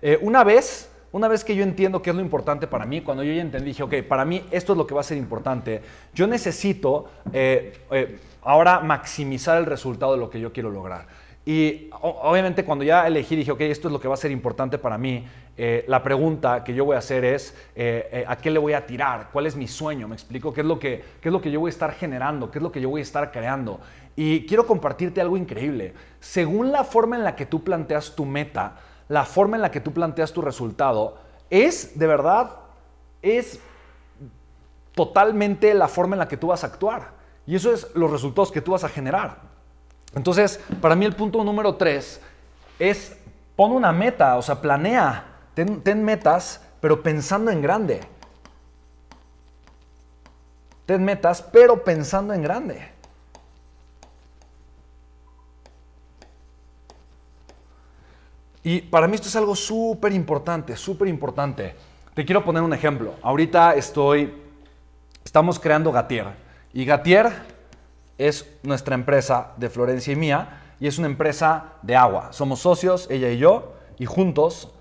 eh, una vez, una vez que yo entiendo qué es lo importante para mí, cuando yo ya entendí, dije, ok, para mí esto es lo que va a ser importante, yo necesito eh, eh, ahora maximizar el resultado de lo que yo quiero lograr. Y obviamente cuando ya elegí, dije, ok, esto es lo que va a ser importante para mí, la pregunta que yo voy a hacer es, ¿a qué le voy a tirar? ¿Cuál es mi sueño? ¿Me explico? ¿Qué es, lo que, ¿Qué es lo que yo voy a estar generando? ¿Qué es lo que yo voy a estar creando? Y quiero compartirte algo increíble. Según la forma en la que tú planteas tu meta, la forma en la que tú planteas tu resultado, es de verdad, es totalmente la forma en la que tú vas a actuar. Y eso es los resultados que tú vas a generar. Entonces, para mí el punto número tres es pon una meta, o sea, planea, ten, metas, pero pensando en grande. Ten metas, pero pensando en grande. Y para mí esto es algo súper importante, súper importante. Te quiero poner un ejemplo. Ahorita estoy, estamos creando Gatier. Y Gatier es nuestra empresa de Florencia y mía y es una empresa de agua. Somos socios, ella y yo, y juntos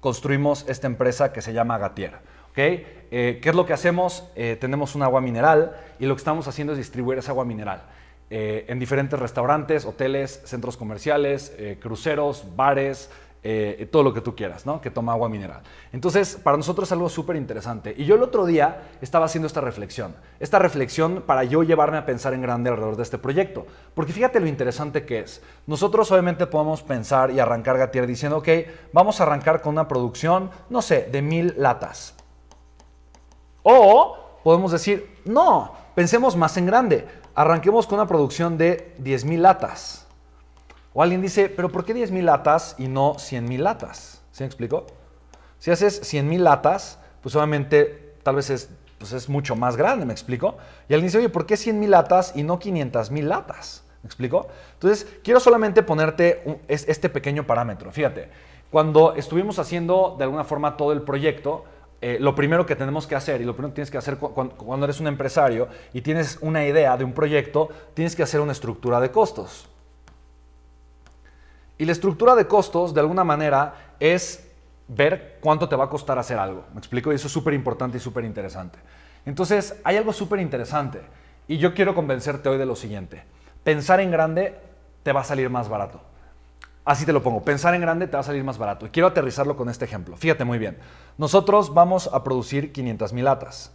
construimos esta empresa que se llama Gatier. ¿okay? Eh, ¿Qué es lo que hacemos? Eh, tenemos un agua mineral y lo que estamos haciendo es distribuir esa agua mineral eh, en diferentes restaurantes, hoteles, centros comerciales, cruceros, bares, eh, todo lo que tú quieras, ¿no? Que toma agua mineral. Entonces, para nosotros es algo súper interesante. Y yo el otro día estaba haciendo esta reflexión. Esta reflexión para yo llevarme a pensar en grande alrededor de este proyecto. Porque fíjate lo interesante que es. Nosotros obviamente podemos pensar y arrancar Gatier diciendo, ok, vamos a arrancar con una producción, no sé, de mil latas. O podemos decir, no, pensemos más en grande. Arranquemos con una producción de 10 mil latas. O alguien dice, pero ¿por qué 10.000 latas y no 100.000 latas? ¿Sí me explico? Si haces 100.000 latas, pues obviamente tal vez es, pues es mucho más grande, ¿me explico? Y alguien dice, oye, ¿por qué 100.000 latas y no 500.000 latas? ¿Me explico? Entonces, quiero solamente ponerte este pequeño parámetro. Fíjate, cuando estuvimos haciendo de alguna forma todo el proyecto, eh, lo primero que tenemos que hacer y lo primero que tienes que hacer cuando eres un empresario y tienes una idea de un proyecto, tienes que hacer una estructura de costos. Y la estructura de costos, de alguna manera, es ver cuánto te va a costar hacer algo. ¿Me explico? Y eso es súper importante y súper interesante. Entonces, hay algo súper interesante. Y yo quiero convencerte hoy de lo siguiente. Pensar en grande te va a salir más barato. Así te lo pongo. Pensar en grande te va a salir más barato. Y quiero aterrizarlo con este ejemplo. Fíjate muy bien. Nosotros vamos a producir 500 mil latas.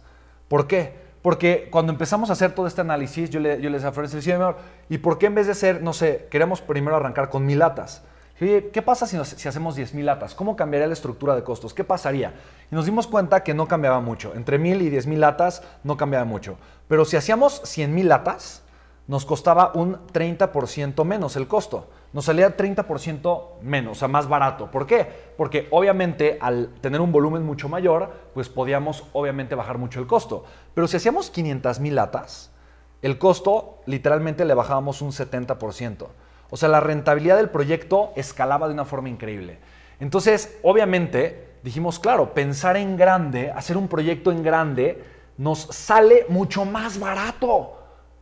¿Por qué? Porque cuando empezamos a hacer todo este análisis, yo le, yo les decía, ¿y por qué en vez de hacer, no sé, queremos primero arrancar con mil latas? ¿qué pasa si, si hacemos 10 mil latas? ¿Cómo cambiaría la estructura de costos? ¿Qué pasaría? Y nos dimos cuenta que no cambiaba mucho. Entre mil y 10 mil latas no cambiaba mucho. Pero si hacíamos 100 mil latas, nos costaba un 30% menos el costo nos salía 30% menos, o sea, más barato. ¿Por qué? Porque obviamente al tener un volumen mucho mayor, pues podíamos obviamente bajar mucho el costo. Pero si hacíamos 500 mil latas, el costo literalmente le bajábamos un 70%. O sea, la rentabilidad del proyecto escalaba de una forma increíble. Entonces, obviamente, dijimos, claro, pensar en grande, hacer un proyecto en grande, nos sale mucho más barato.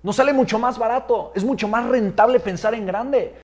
Nos sale mucho más barato. Es mucho más rentable pensar en grande.